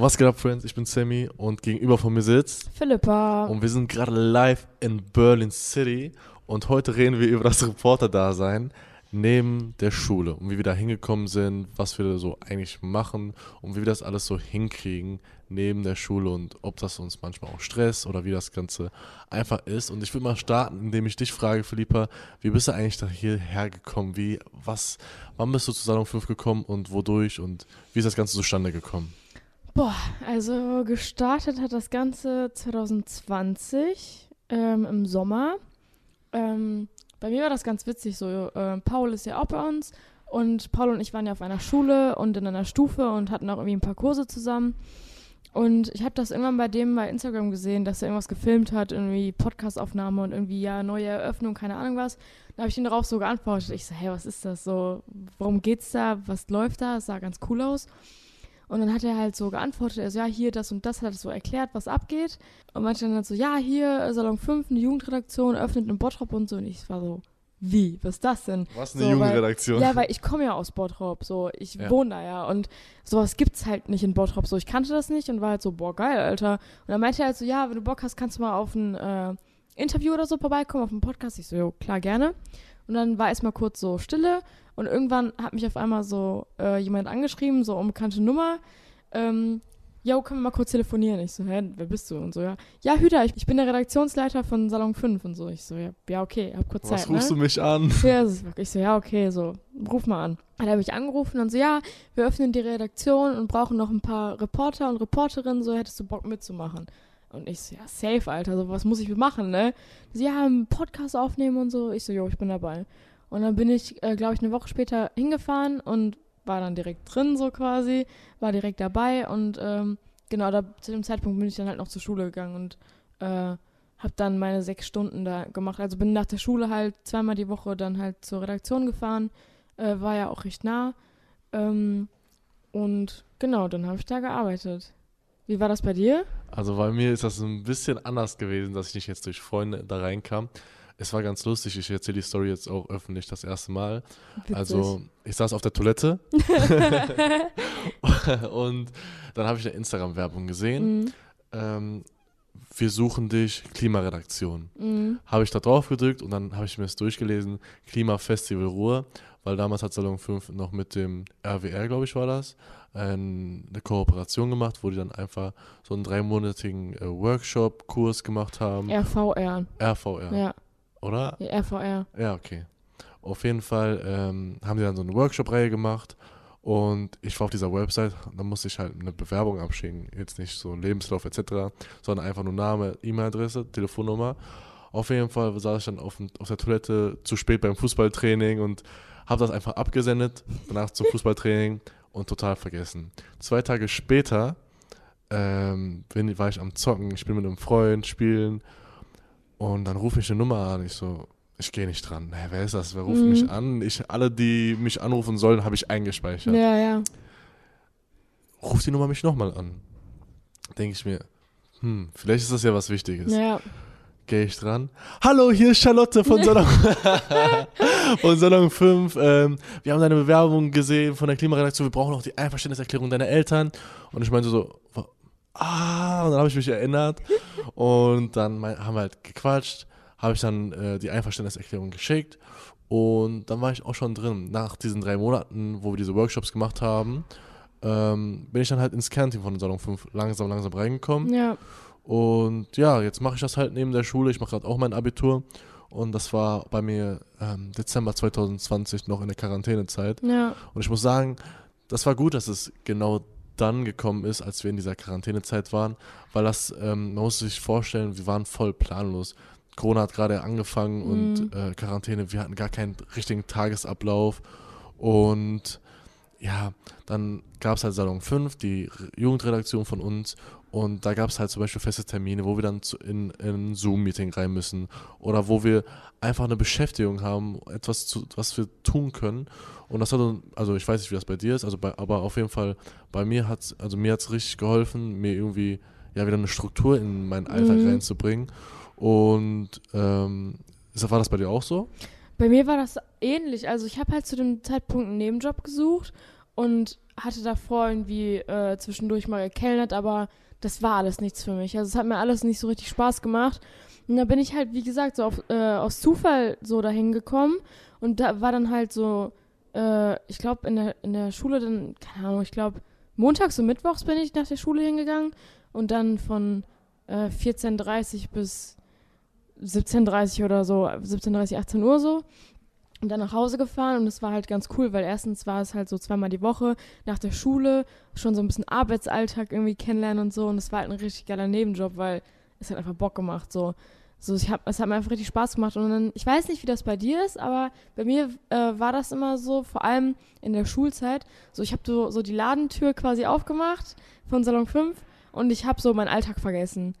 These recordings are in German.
Was geht ab, Friends? Ich bin Sammy und gegenüber von mir sitzt Philippa. und wir sind gerade live in Berlin City und heute reden wir über das Reporter-Dasein neben der Schule und wie wir da hingekommen sind, was wir so eigentlich machen und wie wir das alles so hinkriegen neben der Schule und ob das uns manchmal auch stresst oder wie das Ganze einfach ist. Und ich würde mal starten, indem ich dich frage, Philippa, wie bist du eigentlich da hierher gekommen? Wie, was, wann bist du zu Salon 5 gekommen und wodurch und wie ist das Ganze zustande gekommen? Boah, also gestartet hat das Ganze 2020 ähm, im Sommer. Ähm, bei mir war das ganz witzig so. Äh, Paul ist ja auch bei uns und Paul und ich waren ja auf einer Schule und in einer Stufe und hatten auch irgendwie ein paar Kurse zusammen. Und ich habe das irgendwann bei dem bei Instagram gesehen, dass er irgendwas gefilmt hat, irgendwie Podcastaufnahme und irgendwie ja neue Eröffnung, keine Ahnung was. Da habe ich ihn darauf so geantwortet. Ich so, hey, was ist das so? Worum geht's da? Was läuft da? Es sah ganz cool aus. Und dann hat er halt so geantwortet, er so, ja, hier, das und das, hat er so erklärt, was abgeht. Und manche dann halt so, ja, hier, Salon 5, eine Jugendredaktion, öffnet in Bottrop und so. Und ich war so, wie, was ist das denn? Was eine So, Jugendredaktion? Ja, weil ich komme ja aus Bottrop, so, ich Ja. wohne da ja und sowas gibt's halt nicht in Bottrop, so, ich kannte das nicht und war halt so, boah, geil, Alter. Und dann meinte er halt so, ja, wenn du Bock hast, kannst du mal auf ein äh, Interview oder so vorbeikommen, auf einen Podcast. Ich so, jo, klar, gerne. Und dann war erstmal kurz so Stille und irgendwann hat mich auf einmal so äh, jemand angeschrieben, so unbekannte Nummer, ähm, Jo, können wir mal kurz telefonieren? Ich so, hä, wer bist du? Und so, ja. Ja, Hüter, ich, ich bin der Redaktionsleiter von Salon 5 und so. Ich so, ja, ja okay, hab kurz Was Zeit, rufst ne? du mich an? Ja, wirklich so, ja, okay, so, ruf mal an. Hat er mich angerufen und so, ja, wir öffnen die Redaktion und brauchen noch ein paar Reporter und Reporterinnen, so hättest du Bock mitzumachen. Und ich so, ja, safe, Alter, so was muss ich machen, ne? Sie ja, einen Podcast aufnehmen und so. Ich so, jo, ich bin dabei. Und dann bin ich, äh, glaube ich, eine Woche später hingefahren und war dann direkt drin, so quasi, war direkt dabei und ähm, genau, da, zu dem Zeitpunkt bin ich dann halt noch zur Schule gegangen und äh, habe dann meine sechs Stunden da gemacht. Also bin nach der Schule halt zweimal die Woche dann halt zur Redaktion gefahren, äh, war ja auch recht nah. Ähm, und genau, dann habe ich da gearbeitet. Wie war das bei dir? Also bei mir ist das ein bisschen anders gewesen, dass ich nicht jetzt durch Freunde da reinkam. Es war ganz lustig, ich erzähle die Story jetzt auch öffentlich das erste Mal. Witzig. Also ich saß auf der Toilette und dann habe ich eine Instagram-Werbung gesehen. Mhm. Ähm, wir suchen dich, Klimaredaktion. Mhm. Habe ich da drauf gedrückt und dann habe ich mir das durchgelesen, Klimafestival Ruhr, weil damals hat Salon 5 noch mit dem RWR, glaube ich, war das, eine Kooperation gemacht, wo die dann einfach so einen dreimonatigen äh, Workshop-Kurs gemacht haben. RVR. RVR, Ja, oder? ja RVR. Ja, okay. Auf jeden Fall ähm, haben die dann so eine Workshop-Reihe gemacht und ich war auf dieser Website, da musste ich halt eine Bewerbung abschicken. Jetzt nicht so Lebenslauf etc., sondern einfach nur Name, E-Mail-Adresse, Telefonnummer. Auf jeden Fall saß ich dann auf, auf der Toilette zu spät beim Fußballtraining und habe das einfach abgesendet, danach zum Fußballtraining und total vergessen. Zwei Tage später ähm, bin, war ich am Zocken, ich bin mit einem Freund spielen und dann rufe ich eine Nummer an. Ich so, ich gehe nicht dran. Hä, wer ist das? Wer ruft Mhm. mich an? Ich, alle, die mich anrufen sollen, habe ich eingespeichert. Ja, ja. Ruf die Nummer mich nochmal an. Denke ich mir, hm, vielleicht ist das ja was Wichtiges. Ja, Gehe ich dran. Hallo, hier ist Charlotte von Salon, von Salon 5. Ähm, wir haben deine Bewerbung gesehen von der Klimaredaktion. Wir brauchen auch die Einverständniserklärung deiner Eltern. Und ich meinte so, ah, und dann habe ich mich erinnert. Und dann haben wir halt gequatscht. Habe ich dann äh, die Einverständniserklärung geschickt. Und dann war ich auch schon drin. Nach diesen drei Monaten, wo wir diese Workshops gemacht haben, ähm, bin ich dann halt ins Kernteam von Salon 5 langsam, langsam reingekommen. ja. Und ja, jetzt mache ich das halt neben der Schule. Ich mache gerade auch mein Abitur. Und das war bei mir ähm, Dezember 2020 noch in der Quarantänezeit. Ja, Und ich muss sagen, das war gut, dass es genau dann gekommen ist, als wir in dieser Quarantänezeit waren. Weil das, ähm, man muss sich vorstellen, wir waren voll planlos. Corona hat gerade angefangen und äh, Quarantäne, wir hatten gar keinen richtigen Tagesablauf. Und ja, dann gab es halt Salon 5, die Jugendredaktion von uns. Und da gab es halt zum Beispiel feste Termine, wo wir dann in, in ein Zoom-Meeting rein müssen. Oder wo wir einfach eine Beschäftigung haben, etwas, zu, was wir tun können. Und das hat uns, also ich weiß nicht, wie das bei dir ist, also bei, aber auf jeden Fall bei mir hat also mir hat es richtig geholfen, mir irgendwie ja wieder eine Struktur in meinen Alltag Mhm. reinzubringen. Und ähm, war das bei dir auch so? Bei mir war das ähnlich. Also ich habe halt zu dem Zeitpunkt einen Nebenjob gesucht und hatte davor irgendwie äh, zwischendurch mal gekellnert, aber das war alles nichts für mich. Also es hat mir alles nicht so richtig Spaß gemacht. Und da bin ich halt, wie gesagt, so auf, äh, aus Zufall so dahin gekommen und da war dann halt so, äh, ich glaube in der, in der Schule dann, keine Ahnung, ich glaube montags und mittwochs bin ich nach der Schule hingegangen und dann von äh, 14.30 bis 17.30 oder so, 17.30, 18 Uhr so und dann nach Hause gefahren und es war halt ganz cool, weil erstens war es halt so zweimal die Woche nach der Schule, schon so ein bisschen Arbeitsalltag irgendwie kennenlernen und so und es war halt ein richtig geiler Nebenjob, weil es hat einfach Bock gemacht so. So, ich hab, es hat mir einfach richtig Spaß gemacht und dann, ich weiß nicht, wie das bei dir ist, aber bei mir äh, war das immer so, vor allem in der Schulzeit, so ich habe so, so die Ladentür quasi aufgemacht von Salon 5 und ich habe so meinen Alltag vergessen.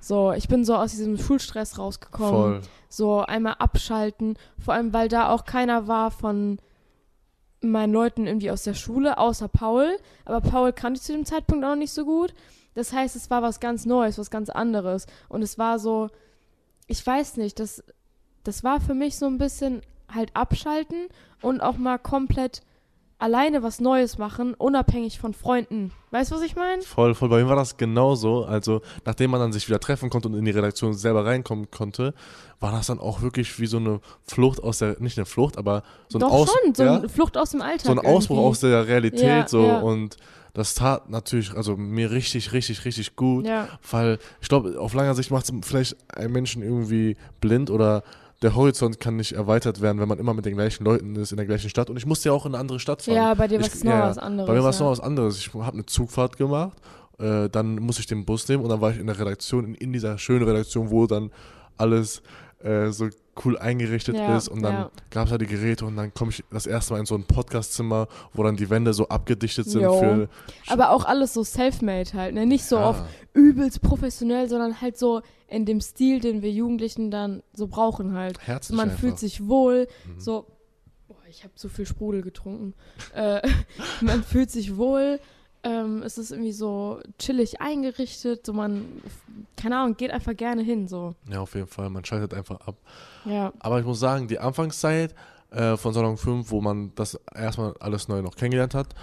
So, ich bin so aus diesem Schulstress rausgekommen. Voll. So einmal abschalten. Vor allem, weil da auch keiner war von meinen Leuten irgendwie aus der Schule, außer Paul. Aber Paul kannte ich zu dem Zeitpunkt auch noch nicht so gut. Das heißt, es war was ganz Neues, was ganz anderes. Und es war so, ich weiß nicht, das, das war für mich so ein bisschen halt abschalten und auch mal komplett alleine was Neues machen, unabhängig von Freunden. Weißt du, was ich meine? Voll, voll. Bei mir war das genauso. Also, nachdem man dann sich wieder treffen konnte und in die Redaktion selber reinkommen konnte, war das dann auch wirklich wie so eine Flucht aus der, nicht eine Flucht, aber so ein Doch Aus, schon, so ja, eine Flucht aus dem Alltag. so ein Ausbruch irgendwie. aus der Realität. Ja, so ja. und das tat natürlich, also mir richtig, richtig, richtig gut. Ja, Weil ich glaube, auf langer Sicht macht es vielleicht einen Menschen irgendwie blind oder der Horizont kann nicht erweitert werden, wenn man immer mit den gleichen Leuten ist, in der gleichen Stadt. Und ich musste ja auch in eine andere Stadt fahren. ja bei dir war es noch ja, was anderes. Bei mir war es ja. noch was anderes. Ich habe eine Zugfahrt gemacht, äh, dann musste ich den Bus nehmen und dann war ich in der Redaktion, in, in dieser schönen Redaktion, wo dann alles äh, so cool eingerichtet Ja, ist und dann ja. gab es da die Geräte und dann komme ich das erste Mal in so ein Podcastzimmer, wo dann die Wände so abgedichtet sind Jo. für Aber auch alles so self-made halt, ne? Nicht so Ja. auf übelst professionell, sondern halt so in dem Stil, den wir Jugendlichen dann so brauchen halt. herzlich Man einfach. fühlt sich wohl, Mhm. so. Boah, ich habe zu viel Sprudel getrunken. äh, man fühlt sich wohl. Ähm, es ist irgendwie so chillig eingerichtet, so man, keine Ahnung, geht einfach gerne hin, so. Ja, auf jeden Fall. Man schaltet einfach ab. Ja, Aber ich muss sagen, die Anfangszeit äh, von Salon 5, wo man das erstmal alles neu noch kennengelernt hat,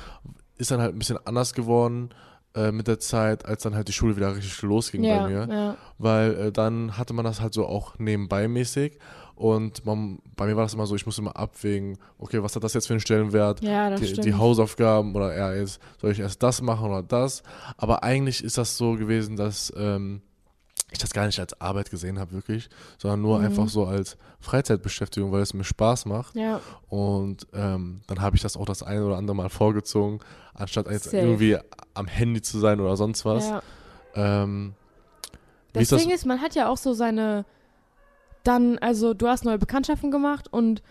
ist dann halt ein bisschen anders geworden äh, mit der Zeit, als dann halt die Schule wieder richtig losging ja, bei mir. ja, Weil äh, dann hatte man das halt so auch nebenbei mäßig. Und man, bei mir war das immer so, ich musste immer abwägen, okay, was hat das jetzt für einen Stellenwert? ja, das die, die Hausaufgaben oder ja, jetzt soll ich erst das machen oder das. Aber eigentlich ist das so gewesen, dass ähm, ich das gar nicht als Arbeit gesehen habe, wirklich, sondern nur Mhm. einfach so als Freizeitbeschäftigung, weil es mir Spaß macht. ja, Und ähm, dann habe ich das auch das eine oder andere Mal vorgezogen, anstatt jetzt Safe. irgendwie am Handy zu sein oder sonst was. ja. Ähm, Das? Ding ist, man hat ja auch so seine, dann, also du hast neue Bekanntschaften gemacht und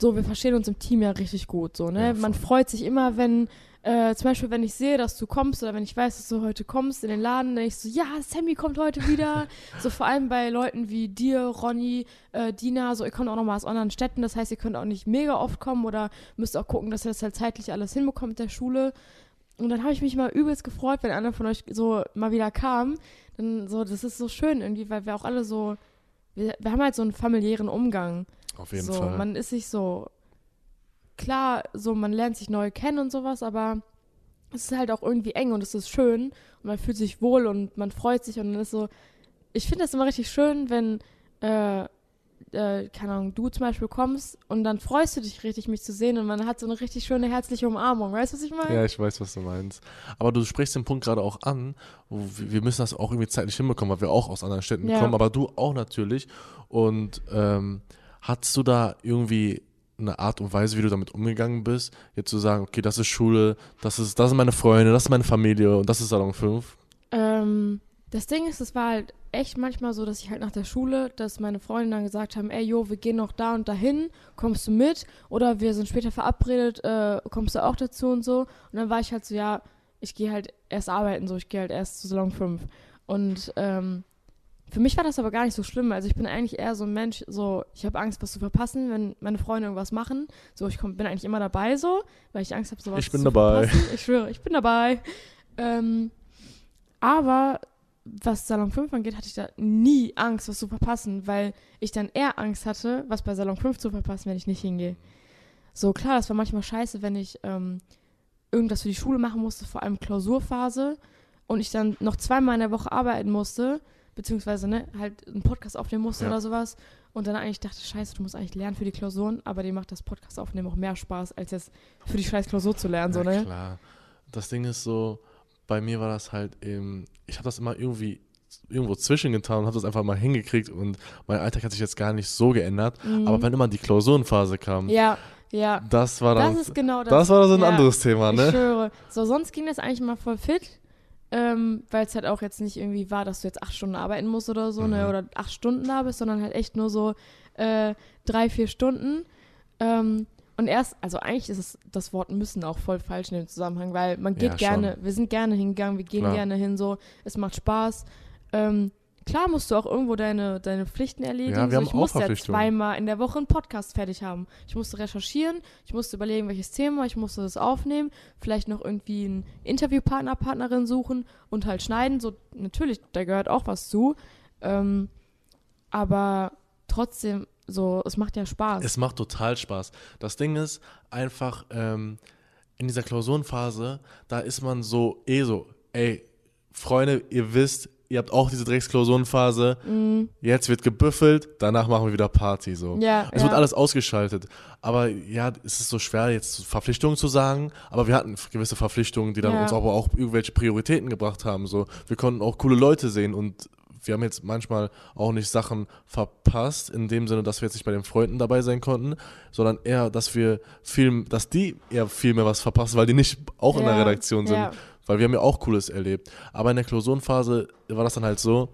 so, wir verstehen uns im Team ja richtig gut, so, ne? Ja, man freut sich immer, wenn, äh, zum Beispiel, wenn ich sehe, dass du kommst oder wenn ich weiß, dass du heute kommst in den Laden, dann ich so, ja, Sammy kommt heute wieder. so vor allem bei Leuten wie dir, Ronny, äh, Dina, so, ihr kommt auch nochmal aus anderen Städten, das heißt, ihr könnt auch nicht mega oft kommen oder müsst auch gucken, dass ihr das halt zeitlich alles hinbekommt mit der Schule. Und dann habe ich mich mal übelst gefreut, wenn einer von euch so mal wieder kam. Dann so, das ist so schön irgendwie, weil wir auch alle so, wir, wir haben halt so einen familiären Umgang. Auf jeden so, Fall. man ist sich so, klar, so, man lernt sich neu kennen und sowas, aber es ist halt auch irgendwie eng und es ist schön und man fühlt sich wohl und man freut sich und dann ist so, ich finde das immer richtig schön, wenn, äh, äh, keine Ahnung, du zum Beispiel kommst und dann freust du dich richtig, mich zu sehen und man hat so eine richtig schöne herzliche Umarmung. Weißt du, was ich meine? Ja, ich weiß, was du meinst. Aber du sprichst den Punkt gerade auch an, wo wir müssen das auch irgendwie zeitlich hinbekommen, weil wir auch aus anderen Städten Ja. kommen, aber du auch natürlich. Und ähm, hattest du da irgendwie eine Art und Weise, wie du damit umgegangen bist, jetzt zu sagen, okay, das ist Schule, das ist, das sind meine Freunde, das ist meine Familie und das ist Salon 5? Ähm, das Ding ist, es war halt echt manchmal so, dass ich halt nach der Schule, dass meine Freunde dann gesagt haben, ey, jo, wir gehen noch da und dahin, kommst du mit? Oder wir sind später verabredet, äh, kommst du auch dazu und so? Und dann war ich halt so, ja, ich gehe halt erst arbeiten, so, ich gehe halt erst zu Salon 5. Und ähm, für mich war das aber gar nicht so schlimm. Also ich bin eigentlich eher so ein Mensch, so, ich habe Angst, was zu verpassen, wenn meine Freunde irgendwas machen. So, ich komm, bin eigentlich immer dabei so, weil ich Angst habe, sowas Ich bin zu dabei. verpassen. Ich schwöre, ich bin dabei. Ähm, aber was Salon 5 angeht, hatte ich da nie Angst, was zu verpassen, weil ich dann eher Angst hatte, was bei Salon 5 zu verpassen, wenn ich nicht hingehe. So, klar, das war manchmal scheiße, wenn ich ähm, irgendwas für die Schule machen musste, vor allem Klausurphase, und ich dann noch zweimal in der Woche arbeiten musste, beziehungsweise ne, halt einen Podcast aufnehmen musste Ja. oder sowas. Und dann eigentlich dachte, scheiße, du musst eigentlich lernen für die Klausuren, aber dir macht das Podcast aufnehmen auch mehr Spaß, als jetzt für die scheiß Klausur zu lernen, so, Ja, ne? klar. Das Ding ist so, bei mir war das halt eben, ich habe das immer irgendwie irgendwo zwischengetan und habe das einfach mal hingekriegt und mein Alltag hat sich jetzt gar nicht so geändert. Mhm. Aber wenn immer die Klausurenphase kam, ja, ja. das war dann, Das ist genau das. das war so ein ja. anderes Thema, Ich ne? schwöre. So, sonst ging das eigentlich mal voll fit. Ähm, weil es halt auch jetzt nicht irgendwie war, dass du jetzt acht Stunden arbeiten musst oder so, ne, Mhm. oder acht Stunden da bist, sondern halt echt nur so äh, drei, vier Stunden. Ähm, und erst, also eigentlich ist es das Wort müssen auch voll falsch in dem Zusammenhang, weil man geht Ja, gerne, wir sind gerne hingegangen, wir gehen Klar. gerne hin, so, es macht Spaß. Ähm, klar musst du auch irgendwo deine, deine Pflichten erledigen. Ja, wir so, haben ich auch musste ja zweimal in der Woche einen Podcast fertig haben. Ich musste recherchieren, ich musste überlegen, welches Thema, ich musste das aufnehmen, vielleicht noch irgendwie einen Interviewpartner, Partnerin suchen und halt schneiden. So, natürlich, da gehört auch was zu. Ähm, aber trotzdem, so, es macht ja Spaß. Es macht total Spaß. Das Ding ist einfach, ähm, in dieser Klausurenphase, da ist man so, eh so, ey, Freunde, ihr wisst, ihr habt auch diese Drecksklausurenphase, Mm, jetzt wird gebüffelt, danach machen wir wieder Party, so. ja, Es ja. wird alles ausgeschaltet. Aber ja, es ist so schwer, jetzt Verpflichtungen zu sagen. Aber wir hatten gewisse Verpflichtungen, die dann Ja. uns aber auch irgendwelche Prioritäten gebracht haben. So, wir konnten auch coole Leute sehen und wir haben jetzt manchmal auch nicht Sachen verpasst, in dem Sinne, dass wir jetzt nicht bei den Freunden dabei sein konnten, sondern eher, dass wir viel, dass die eher viel mehr was verpassen, weil die nicht auch in der Ja, Redaktion sind. ja. Weil wir haben ja auch Cooles erlebt. Aber in der Klausurenphase war das dann halt so,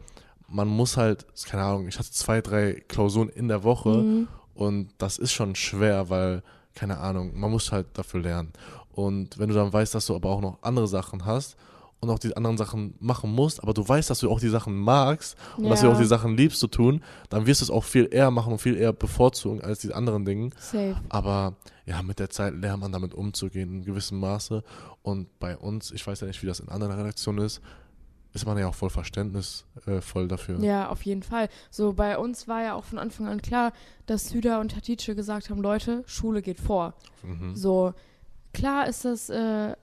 man muss halt, keine Ahnung, ich hatte zwei, drei Klausuren in der Woche Mhm. und das ist schon schwer, weil, keine Ahnung, man muss halt dafür lernen. Und wenn du dann weißt, dass du aber auch noch andere Sachen hast und auch die anderen Sachen machen musst, aber du weißt, dass du auch die Sachen magst und dass du Ja. auch die Sachen liebst zu tun, dann wirst du es auch viel eher machen und viel eher bevorzugen als die anderen Dinge. Safe. Aber ja, mit der Zeit lernt man damit umzugehen in gewissem Maße. Und bei uns, ich weiß ja nicht, wie das in anderen Redaktionen ist, ist man ja auch voll verständnisvoll äh, voll dafür. Ja, auf jeden Fall. So, bei uns war ja auch von Anfang an klar, dass Süda und Hatice gesagt haben, Leute, Schule geht vor. Mhm. So, klar ist das äh,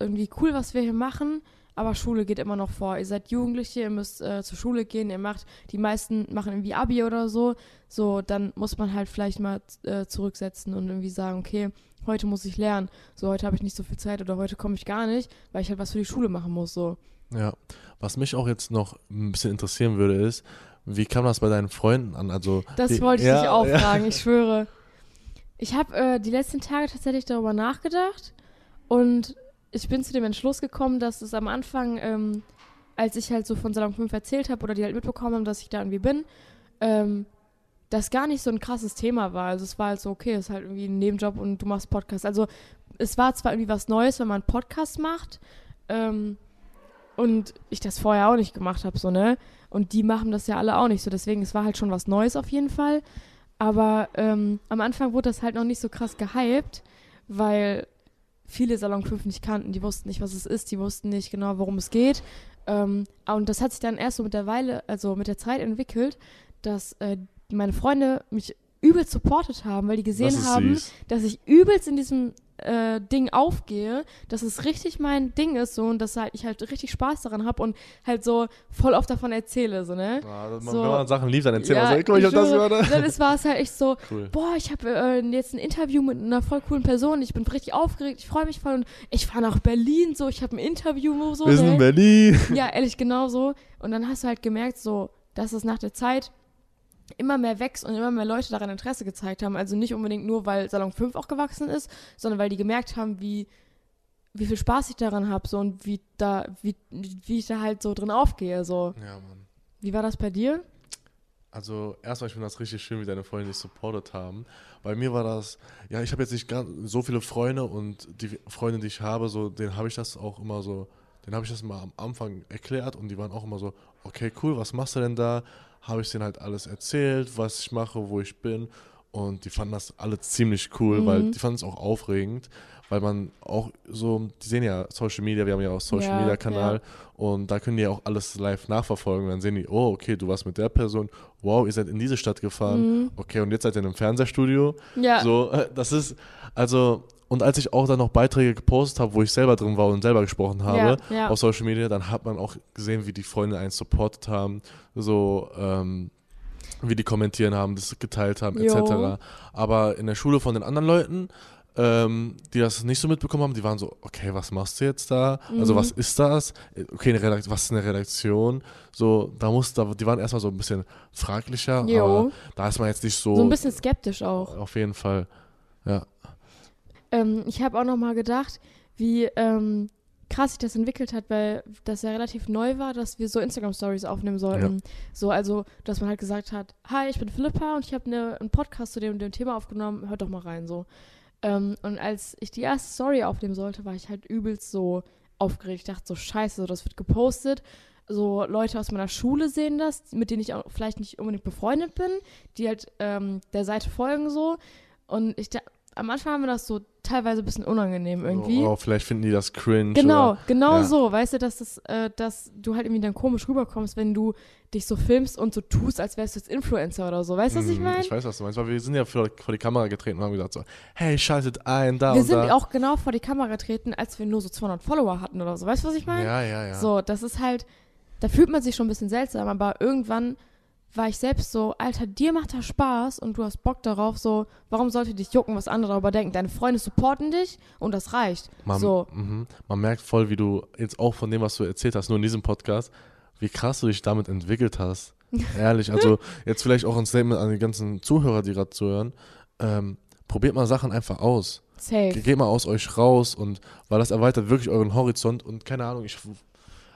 irgendwie cool, was wir hier machen, aber Schule geht immer noch vor. Ihr seid Jugendliche, ihr müsst äh, zur Schule gehen, ihr macht, die meisten machen irgendwie Abi oder so. So, dann muss man halt vielleicht mal äh, zurücksetzen und irgendwie sagen, okay, heute muss ich lernen. So, heute habe ich nicht so viel Zeit oder heute komme ich gar nicht, weil ich halt was für die Schule machen muss. So. Ja, was mich auch jetzt noch ein bisschen interessieren würde, ist, wie kam das bei deinen Freunden an? Also, Das die, wollte ich ja, dich auch ja. fragen, ich schwöre. Ich habe äh, die letzten Tage tatsächlich darüber nachgedacht und ich bin zu dem Entschluss gekommen, dass es am Anfang, ähm, als ich halt so von Salon 5 erzählt habe oder die halt mitbekommen haben, dass ich da irgendwie bin, ähm, das gar nicht so ein krasses Thema war. Also es war halt so, okay, es ist halt irgendwie ein Nebenjob und du machst Podcast. Also es war zwar irgendwie was Neues, wenn man einen Podcast macht ähm, und ich das vorher auch nicht gemacht habe, so, ne? Und die machen das ja alle auch nicht so. Deswegen, es war halt schon was Neues auf jeden Fall. Aber ähm, am Anfang wurde das halt noch nicht so krass gehypt, weil viele Salon 5 nicht kannten. Die wussten nicht, was es ist. Die wussten nicht genau, worum es geht. Ähm, und das hat sich dann erst so mit der Weile, also mit der Zeit entwickelt, dass äh, meine Freunde mich übelst supportet haben, weil die gesehen haben, süß. dass ich übelst in diesem äh, Ding aufgehe, dass es richtig mein Ding ist so und dass halt, ich halt richtig Spaß daran habe und halt so voll oft davon erzähle, so, ne? Ja, man, So. wenn man Sachen liebt, dann erzählt Ja, man so, guck mal, ich hab das gerade. Dann ist- war es halt echt so, Cool. boah, ich habe äh, jetzt ein Interview mit einer voll coolen Person, ich bin richtig aufgeregt, ich freue mich voll und ich fahre nach Berlin, so, ich habe ein Interview, so, Wir sind in ne? Berlin. Ja, ehrlich, genau so. Und dann hast du halt gemerkt, so, dass es nach der Zeit immer mehr wächst und immer mehr Leute daran Interesse gezeigt haben. Also nicht unbedingt nur, weil Salon 5 auch gewachsen ist, sondern weil die gemerkt haben, wie, wie viel Spaß ich daran habe so, und wie, da, wie, wie ich da halt so drin aufgehe. So. Ja, Mann. Wie war das bei dir? Also erstmal, ich finde das richtig schön, wie deine Freunde dich supportet haben. Bei mir war das, ja, ich habe jetzt nicht ganz so viele Freunde und die Freunde, die ich habe, so, denen habe ich das auch immer so, denen habe ich das mal am Anfang erklärt und die waren auch immer so, okay, cool, was machst du denn da? Habe ich denen halt alles erzählt, was ich mache, wo ich bin und die fanden das alle ziemlich cool, Mhm. weil die fanden es auch aufregend, weil man auch so, die sehen ja Social Media, wir haben ja auch Social Ja, Media Kanal ja. und da können die ja auch alles live nachverfolgen. Dann sehen die, oh, okay, du warst mit der Person, wow, ihr seid in diese Stadt gefahren, Mhm. okay, und jetzt seid ihr in einem Fernsehstudio. Ja, So, das ist, also, und als ich auch dann noch Beiträge gepostet habe, wo ich selber drin war und selber gesprochen habe Ja, ja. auf Social Media, dann hat man auch gesehen, wie die Freunde einen supportet haben, so ähm, wie die kommentieren haben, das geteilt haben, Jo. etc. Aber in der Schule von den anderen Leuten, ähm, die das nicht so mitbekommen haben, die waren so, okay, was machst du jetzt da? Also Mhm. was ist das? Okay, eine Redakt was ist eine Redaktion? So, da muss, da, die waren erstmal so ein bisschen fraglicher, aber Jo. da ist man jetzt nicht so, So ein bisschen skeptisch auch. auf jeden Fall. Ja. Ähm, ich habe auch noch mal gedacht, wie ähm, krass sich das entwickelt hat, weil das ja relativ neu war, dass wir so Instagram-Stories aufnehmen sollten. So, also, dass man halt gesagt hat, hi, ich bin Philippa und ich habe ne, einen Podcast zu dem, dem Thema aufgenommen, hört doch mal rein, so. Ähm, und als ich die erste Story aufnehmen sollte, war ich halt übelst so aufgeregt. Ich dachte so, scheiße, so, das wird gepostet. So Leute aus meiner Schule sehen das, mit denen ich auch vielleicht nicht unbedingt befreundet bin, die halt ähm, der Seite folgen so. Und ich da, am Anfang haben wir das so teilweise ein bisschen unangenehm irgendwie. Oh, vielleicht finden die das cringe. Genau, Oder, genau ja. so. Weißt du, dass, das, äh, dass du halt irgendwie dann komisch rüberkommst, wenn du dich so filmst und so tust, als wärst du jetzt Influencer oder so. Weißt du, was ich Mhm, meine? Ich weiß, was du meinst, weil wir sind ja vor, vor die Kamera getreten und haben gesagt so, hey, schaltet ein, da Wir und sind da. auch genau vor die Kamera getreten, als wir nur so 200 Follower hatten oder so. Weißt du, was ich meine? Ja, ja, ja. So, das ist halt, da fühlt man sich schon ein bisschen seltsam, aber irgendwann war ich selbst so, Alter, dir macht das Spaß und du hast Bock darauf, so, warum sollte dich jucken, was andere darüber denken? Deine Freunde supporten dich und das reicht. Man, so, mhm. man merkt voll, wie du jetzt auch von dem, was du erzählt hast, nur in diesem Podcast, wie krass du dich damit entwickelt hast. Ehrlich, also jetzt vielleicht auch ein Statement an die ganzen Zuhörer, die gerade zuhören. Ähm, probiert mal Sachen einfach aus. safe. Geht mal aus euch raus und weil das erweitert wirklich euren Horizont und keine Ahnung, ich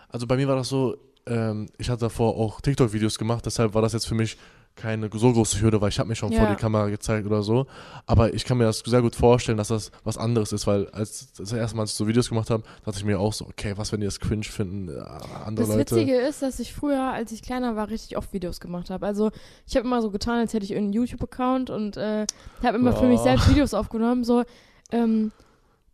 also bei mir war das so, ähm, ich hatte davor auch TikTok-Videos gemacht, deshalb war das jetzt für mich keine so große Hürde, weil ich habe mich schon vor Ja. die Kamera gezeigt oder so. Aber ich kann mir das sehr gut vorstellen, dass das was anderes ist, weil als das erste Mal, als ich so Videos gemacht habe, dachte ich mir auch so, okay, was, wenn die das cringe finden, äh, andere Das Leute. Witzige ist, dass ich früher, als ich kleiner war, richtig oft Videos gemacht habe. Also ich habe immer so getan, als hätte ich einen YouTube-Account und äh, habe immer für mich Oh. selbst Videos aufgenommen. So, ähm,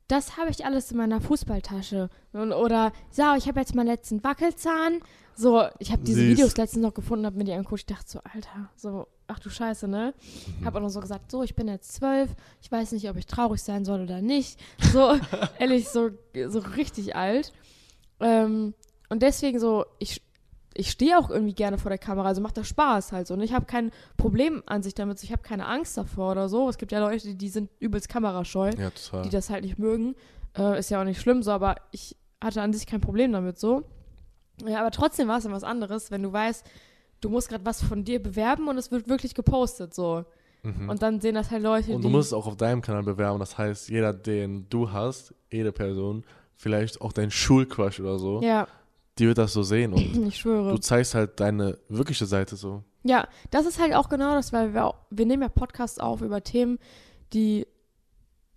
das habe ich alles in meiner Fußballtasche. Und, oder, so, ich habe jetzt meinen letzten Wackelzahn. So, ich habe diese Süß. Videos letztens noch gefunden, habe mir die angeguckt. Ich dachte so, Alter, so, ach du Scheiße, ne? Mhm. Habe auch noch so gesagt, so, ich bin jetzt zwölf. Ich weiß nicht, ob ich traurig sein soll oder nicht. So, ehrlich, so, so richtig alt. Ähm, und deswegen so, ich, ich stehe auch irgendwie gerne vor der Kamera, also macht das Spaß halt so. Und ich habe kein Problem an sich damit, so, ich habe keine Angst davor oder so. Es gibt ja Leute, die, sind übelst kamerascheu, Ja, die das halt nicht mögen. Äh, ist ja auch nicht schlimm so, aber ich hatte an sich kein Problem damit so. Ja, aber trotzdem war es dann was anderes, wenn du weißt, du musst gerade was von dir bewerben und es wird wirklich gepostet so. Mhm. Und dann sehen das halt Leute, Und du musst es auch auf deinem Kanal bewerben. Das heißt, jeder, den du hast, jede Person, vielleicht auch dein Schulcrush oder so, ja, die wird das so sehen und ich schwöre. du zeigst halt deine wirkliche Seite so. Ja, das ist halt auch genau das, weil wir, auch, wir nehmen ja Podcasts auf über Themen, die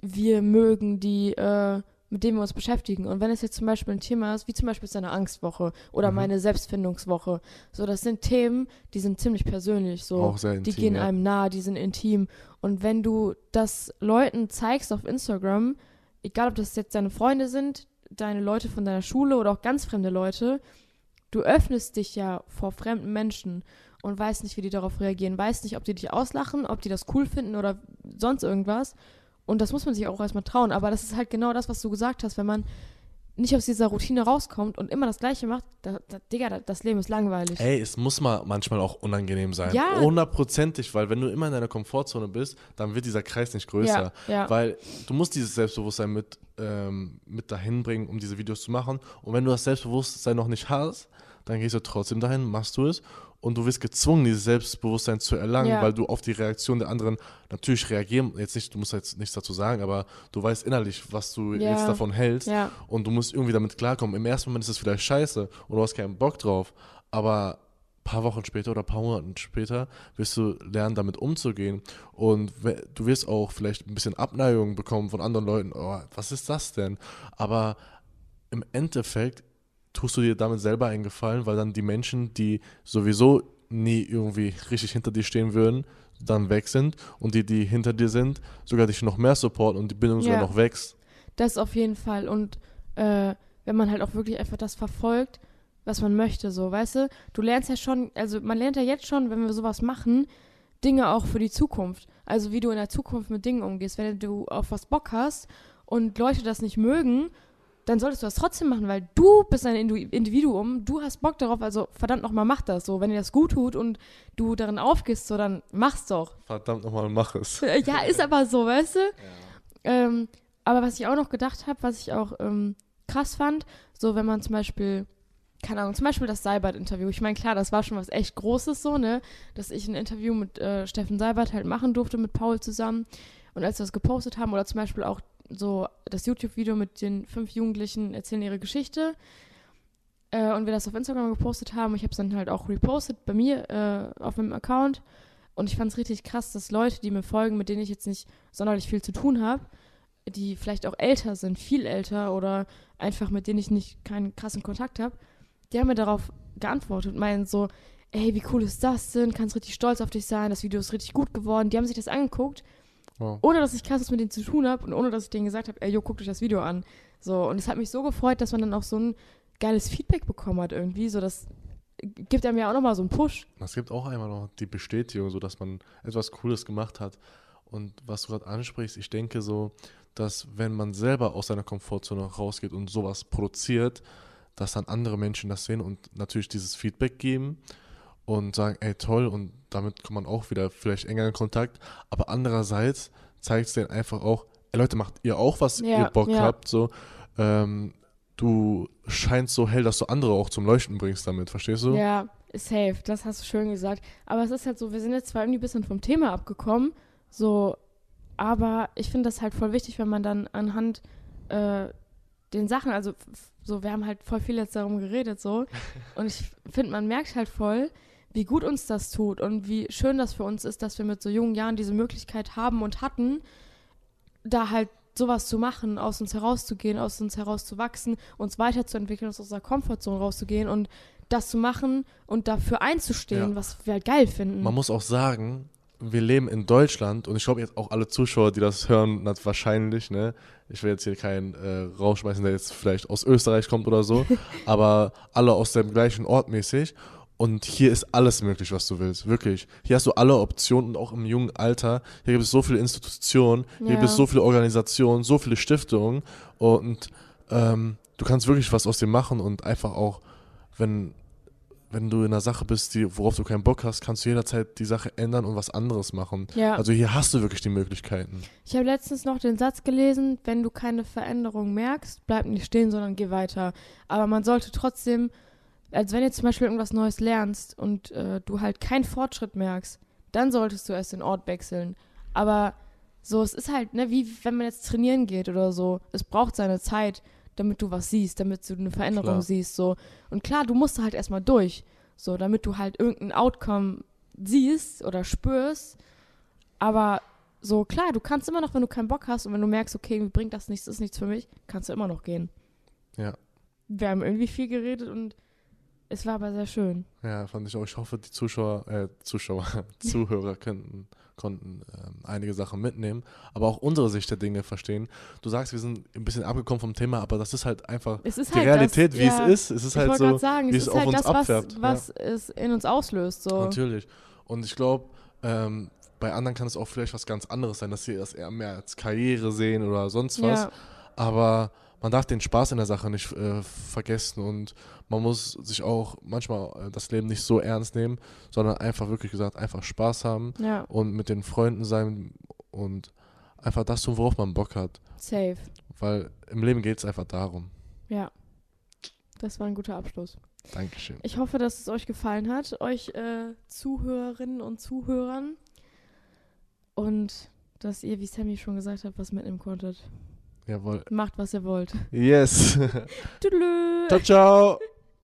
wir mögen, die, äh, mit denen wir uns beschäftigen. Und wenn es jetzt zum Beispiel ein Thema ist, wie zum Beispiel seine Angstwoche oder Mhm. meine Selbstfindungswoche, so das sind Themen, die sind ziemlich persönlich, so auch sehr intim. die gehen ja. einem nahe, die sind intim. Und wenn du das Leuten zeigst auf Instagram, egal ob das jetzt deine Freunde sind, deine Leute von deiner Schule oder auch ganz fremde Leute, du öffnest dich ja vor fremden Menschen und weißt nicht, wie die darauf reagieren, weißt nicht, ob die dich auslachen, ob die das cool finden oder sonst irgendwas. Und das muss man sich auch erstmal trauen. Aber das ist halt genau das, was du gesagt hast, wenn man nicht aus dieser Routine rauskommt und immer das Gleiche macht, da, da, Digga, da, das Leben ist langweilig. Ey, es muss mal manchmal auch unangenehm sein. Ja. Hundertprozentig, weil wenn du immer in deiner Komfortzone bist, dann wird dieser Kreis nicht größer. ja, ja. Weil du musst dieses Selbstbewusstsein mit, ähm, mit dahin bringen, um diese Videos zu machen. Und wenn du das Selbstbewusstsein noch nicht hast, dann gehst du trotzdem dahin, machst du es und du wirst gezwungen, dieses Selbstbewusstsein zu erlangen, Ja. weil du auf die Reaktion der anderen natürlich reagieren, jetzt nicht, du musst jetzt nichts dazu sagen, aber du weißt innerlich, was du Ja. jetzt davon hältst ja. und du musst irgendwie damit klarkommen. Im ersten Moment ist es vielleicht scheiße und du hast keinen Bock drauf, aber ein paar Wochen später oder ein paar Monaten später wirst du lernen, damit umzugehen. Und du wirst auch vielleicht ein bisschen Abneigung bekommen von anderen Leuten. Oh, was ist das denn? Aber im Endeffekt tust du dir damit selber einen Gefallen, weil dann die Menschen, die sowieso nie irgendwie richtig hinter dir stehen würden, dann weg sind und die, die hinter dir sind, sogar dich noch mehr supporten und die Bindung sogar Ja. noch wächst. Das auf jeden Fall. Und äh, wenn man halt auch wirklich einfach das verfolgt, was man möchte, so, weißt du? Du lernst ja schon, also man lernt ja jetzt schon, wenn wir sowas machen, Dinge auch für die Zukunft. Also wie du in der Zukunft mit Dingen umgehst. Wenn du auf was Bock hast und Leute das nicht mögen, dann solltest du das trotzdem machen, weil du bist ein Individuum, du hast Bock darauf, also verdammt nochmal mach das so. Wenn dir das gut tut und du darin aufgehst, so dann mach's doch. Verdammt nochmal mach es. Ja, ist aber so, weißt du? Ähm, aber was ich auch noch gedacht habe, was ich auch ähm, krass fand, so wenn man zum Beispiel, keine Ahnung, zum Beispiel das Seibert-Interview. Ich meine, klar, das war schon was echt Großes so, ne? Dass ich ein Interview mit äh, Steffen Seibert halt machen durfte, mit Paul zusammen. Und als wir das gepostet haben, oder zum Beispiel auch so das YouTube-Video mit den fünf Jugendlichen erzählen ihre Geschichte. Äh, und wir das auf Instagram gepostet haben. Ich habe es dann halt auch repostet bei mir äh, auf meinem Account. Und ich fand es richtig krass, dass Leute, die mir folgen, mit denen ich jetzt nicht sonderlich viel zu tun habe, die vielleicht auch älter sind, viel älter oder einfach mit denen ich nicht keinen krassen Kontakt habe, die haben mir darauf geantwortet und meinen so, ey, wie cool ist das denn? Kannst richtig stolz auf dich sein, das Video ist richtig gut geworden. Die haben sich das angeguckt Wow. ohne dass ich krass was mit denen zu tun habe und ohne dass ich denen gesagt habe, ey, jo, guckt euch das Video an. So, und es hat mich so gefreut, dass man dann auch so ein geiles Feedback bekommen hat irgendwie. So, das gibt einem ja auch nochmal so einen Push. Es gibt auch einmal noch die Bestätigung, so dass man etwas Cooles gemacht hat. Und was du gerade ansprichst, ich denke so, dass wenn man selber aus seiner Komfortzone rausgeht und sowas produziert, dass dann andere Menschen das sehen und natürlich dieses Feedback geben und sagen, ey toll, und damit kommt man auch wieder vielleicht enger in Kontakt. Aber andererseits zeigt es denen einfach auch, ey Leute, macht ihr auch, was Ja, ihr Bock ja. habt, so. Ähm, du scheinst so hell, dass du andere auch zum Leuchten bringst damit, verstehst du? Ja, safe, das hast du schön gesagt. Aber es ist halt so, wir sind jetzt zwar irgendwie ein bisschen vom Thema abgekommen, so, aber ich finde das halt voll wichtig, wenn man dann anhand äh, den Sachen, also so, wir haben halt voll viel jetzt darum geredet, so. Und ich finde, man merkt halt voll, wie gut uns das tut und wie schön das für uns ist, dass wir mit so jungen Jahren diese Möglichkeit haben und hatten, da halt sowas zu machen, aus uns herauszugehen, aus uns herauszuwachsen, uns weiterzuentwickeln, aus unserer Komfortzone rauszugehen und das zu machen und dafür einzustehen, Ja. was wir halt geil finden. Man muss auch sagen, wir leben in Deutschland und ich glaube jetzt auch alle Zuschauer, die das hören, das wahrscheinlich, ne? Ich will jetzt hier keinen äh, rausschmeißen, der jetzt vielleicht aus Österreich kommt oder so, aber alle aus dem gleichen Ort mäßig. Und hier ist alles möglich, was du willst. Wirklich. Hier hast du alle Optionen und auch im jungen Alter. Hier gibt es so viele Institutionen, hier Ja. gibt es so viele Organisationen, so viele Stiftungen. Und ähm, du kannst wirklich was aus dem machen und einfach auch, wenn, wenn du in einer Sache bist, die, worauf du keinen Bock hast, kannst du jederzeit die Sache ändern und was anderes machen. ja. Also hier hast du wirklich die Möglichkeiten. Ich habe letztens noch den Satz gelesen, wenn du keine Veränderung merkst, bleib nicht stehen, sondern geh weiter. Aber man sollte trotzdem, als wenn du zum Beispiel irgendwas Neues lernst und äh, du halt keinen Fortschritt merkst, dann solltest du erst den Ort wechseln. Aber so, es ist halt, ne, wie wenn man jetzt trainieren geht oder so. Es braucht seine Zeit, damit du was siehst, damit du eine Veränderung Klar. siehst, so. Und klar, du musst da halt erstmal durch, so, damit du halt irgendein Outcome siehst oder spürst. Aber so, klar, du kannst immer noch, wenn du keinen Bock hast und wenn du merkst, okay, mir bringt das nichts, ist nichts für mich, kannst du immer noch gehen. Ja. Wir haben irgendwie viel geredet und es war aber sehr schön. Ja, fand ich auch. Ich hoffe, die Zuschauer, äh, Zuschauer, Zuhörer könnten, konnten ähm, einige Sachen mitnehmen, aber auch unsere Sicht der Dinge verstehen. Du sagst, wir sind ein bisschen abgekommen vom Thema, aber das ist halt einfach Es ist die halt Realität, das, wie ja, es ist. Es ist ich halt so, sagen, wie es auf halt uns das, was, abfärbt, was es in uns auslöst. So. Natürlich. Und ich glaube, ähm, bei anderen kann es auch vielleicht was ganz anderes sein, dass sie das eher mehr als Karriere sehen oder sonst was. Ja, Aber man darf den Spaß in der Sache nicht äh, vergessen und man muss sich auch manchmal äh, das Leben nicht so ernst nehmen, sondern einfach wirklich gesagt, einfach Spaß haben ja, und mit den Freunden sein und einfach das tun, worauf man Bock hat. safe. Weil im Leben geht es einfach darum. Ja. Das war ein guter Abschluss. Dankeschön. Ich hoffe, dass es euch gefallen hat, euch äh, Zuhörerinnen und Zuhörern. Und dass ihr, wie Sammy schon gesagt hat, was mitnehmen konntet. Jawohl. Macht, was ihr wollt. Yes. Tüdelü. ciao, ciao.